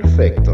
perfecto.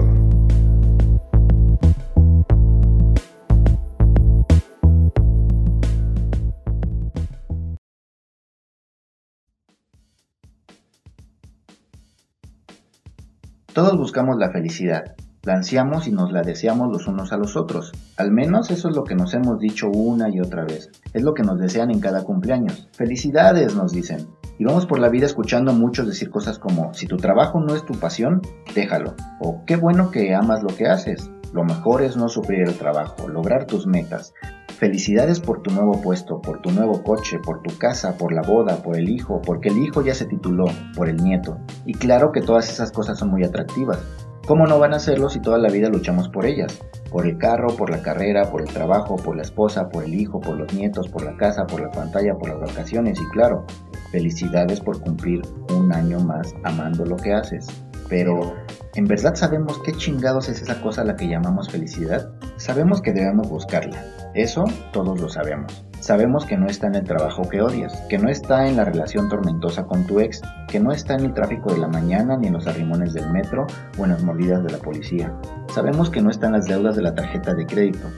Todos buscamos la felicidad, la ansiamos y nos la deseamos los unos a los otros. Al menos eso es lo que nos hemos dicho una y otra vez. Es lo que nos desean en cada cumpleaños. Felicidades, nos dicen. Y vamos por la vida escuchando a muchos decir cosas como, si tu trabajo no es tu pasión, déjalo. O qué bueno que amas lo que haces. Lo mejor es no sufrir el trabajo, lograr tus metas. Felicidades por tu nuevo puesto, por tu nuevo coche, por tu casa, por la boda, por el hijo, porque el hijo ya se tituló, por el nieto. Y claro que todas esas cosas son muy atractivas, ¿Cómo no van a hacerlo si toda la vida luchamos por ellas? Por el carro, por la carrera, por el trabajo, por la esposa, por el hijo, por los nietos, por la casa, por la pantalla, por las vacaciones y claro, felicidades por cumplir un año más amando lo que haces. Pero, ¿en verdad sabemos qué chingados es esa cosa a la que llamamos felicidad? Sabemos que debemos buscarla. Eso todos lo sabemos. Sabemos que no está en el trabajo que odias, que no está en la relación tormentosa con tu ex, que no está en el tráfico de la mañana, ni en los arrimones del metro o en las mordidas de la policía. Sabemos que no está en las deudas de la tarjeta de crédito,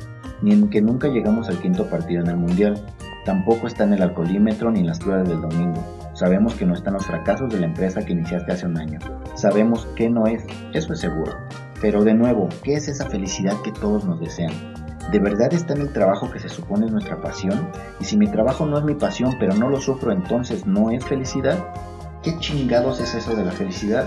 ni en que nunca llegamos al quinto partido en el mundial. Tampoco está en el alcoholímetro ni en las pruebas del domingo. Sabemos que no están los fracasos de la empresa que iniciaste hace un año. Sabemos que no es, eso es seguro. Pero de nuevo, ¿qué es esa felicidad que todos nos desean? ¿De verdad está en el trabajo que se supone es nuestra pasión? Y si mi trabajo no es mi pasión, pero no lo sufro, entonces no es felicidad? ¿Qué chingados es eso de la felicidad?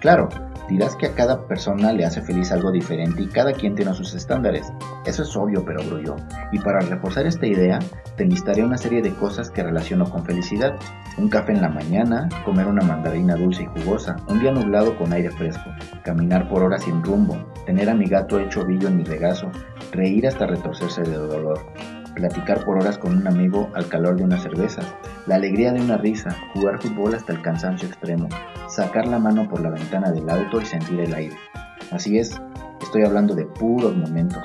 Claro, dirás que a cada persona le hace feliz algo diferente y cada quien tiene sus estándares. Eso es obvio, pero grullo. Y para reforzar esta idea, te listaré una serie de cosas que relaciono con felicidad. Un café en la mañana, comer una mandarina dulce y jugosa, un día nublado con aire fresco, caminar por horas sin rumbo, tener a mi gato hecho ovillo en mi regazo, reír hasta retorcerse de dolor, platicar por horas con un amigo al calor de unas cervezas, la alegría de una risa, jugar fútbol hasta el cansancio extremo, sacar la mano por la ventana del auto y sentir el aire. Así es, estoy hablando de puros momentos.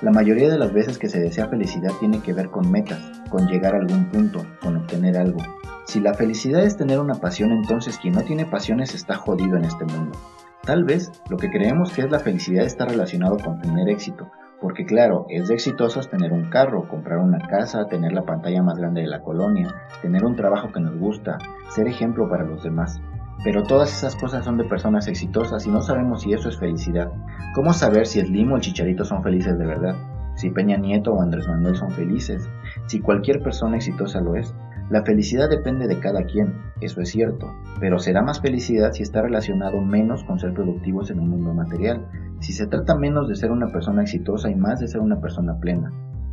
La mayoría de las veces que se desea felicidad tiene que ver con metas, con llegar a algún punto, con obtener algo. Si la felicidad es tener una pasión, entonces quien no tiene pasiones está jodido en este mundo. Tal vez lo que creemos que es la felicidad está relacionado con tener éxito, porque claro, es de exitosos tener un carro, comprar una casa, tener la pantalla más grande de la colonia, tener un trabajo que nos gusta, ser ejemplo para los demás. Pero todas esas cosas son de personas exitosas y no sabemos si eso es felicidad. ¿Cómo saber si Slim o el Chicharito son felices de verdad? Si Peña Nieto o Andrés Manuel son felices? Si cualquier persona exitosa lo es. La felicidad depende de cada quien, eso es cierto, pero será más felicidad si está relacionado menos con ser productivos en un mundo material, si se trata menos de ser una persona exitosa y más de ser una persona plena.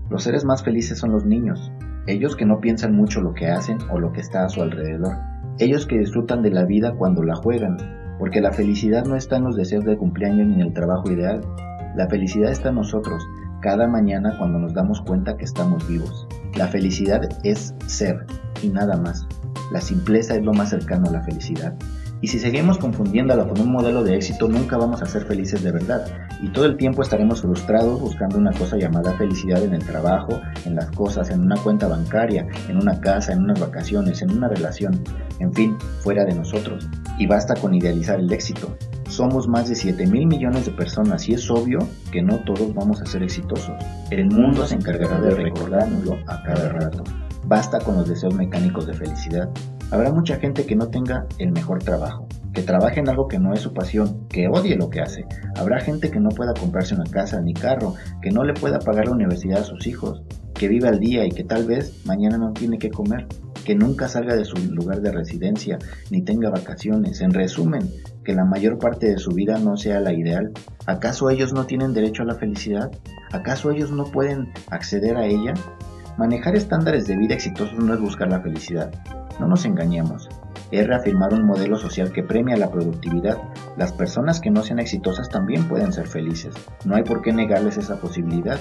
Los seres más felices son los niños, ellos que no piensan mucho lo que hacen o lo que está a su alrededor, ellos que disfrutan de la vida cuando la juegan, porque la felicidad no está en los deseos de cumpleaños ni en el trabajo ideal, la felicidad está en nosotros, cada mañana cuando nos damos cuenta que estamos vivos. La felicidad es ser y nada más. La simpleza es lo más cercano a la felicidad. Y si seguimos confundiéndola con un modelo de éxito, nunca vamos a ser felices de verdad. Y todo el tiempo estaremos frustrados buscando una cosa llamada felicidad en el trabajo, en las cosas, en una cuenta bancaria, en una casa, en unas vacaciones, en una relación, en fin, fuera de nosotros. Y basta con idealizar el éxito. Somos más de 7 mil millones de personas y es obvio que no todos vamos a ser exitosos. El mundo se encargará de recordárnoslo a cada rato. Basta con los deseos mecánicos de felicidad. Habrá mucha gente que no tenga el mejor trabajo, que trabaje en algo que no es su pasión, que odie lo que hace. Habrá gente que no pueda comprarse una casa ni carro, que no le pueda pagar la universidad a sus hijos, que vive al día y que tal vez mañana no tiene que comer, que nunca salga de su lugar de residencia ni tenga vacaciones. En resumen, que la mayor parte de su vida no sea la ideal. ¿Acaso ellos no tienen derecho a la felicidad? ¿Acaso ellos no pueden acceder a ella? Manejar estándares de vida exitosos no es buscar la felicidad. No nos engañemos. Es reafirmar un modelo social que premia la productividad. Las personas que no sean exitosas también pueden ser felices. No hay por qué negarles esa posibilidad.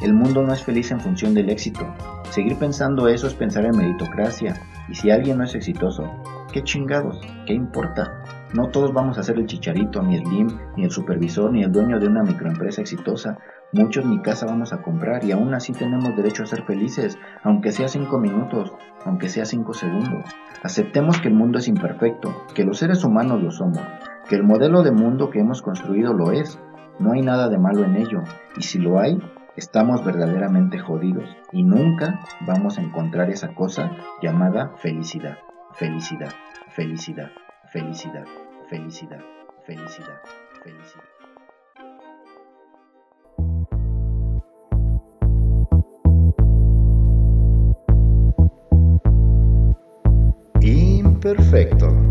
El mundo no es feliz en función del éxito. Seguir pensando eso es pensar en meritocracia. Y si alguien no es exitoso, ¿qué chingados? ¿Qué importa? No todos vamos a ser el chicharito, ni el Slim, ni el supervisor, ni el dueño de una microempresa exitosa. Muchos ni casa vamos a comprar y aún así tenemos derecho a ser felices, aunque sea cinco minutos, aunque sea cinco segundos. Aceptemos que el mundo es imperfecto, que los seres humanos lo somos, que el modelo de mundo que hemos construido lo es. No hay nada de malo en ello, y si lo hay, estamos verdaderamente jodidos y nunca vamos a encontrar esa cosa llamada felicidad, felicidad, felicidad, felicidad, felicidad, felicidad, felicidad. Imperfecto.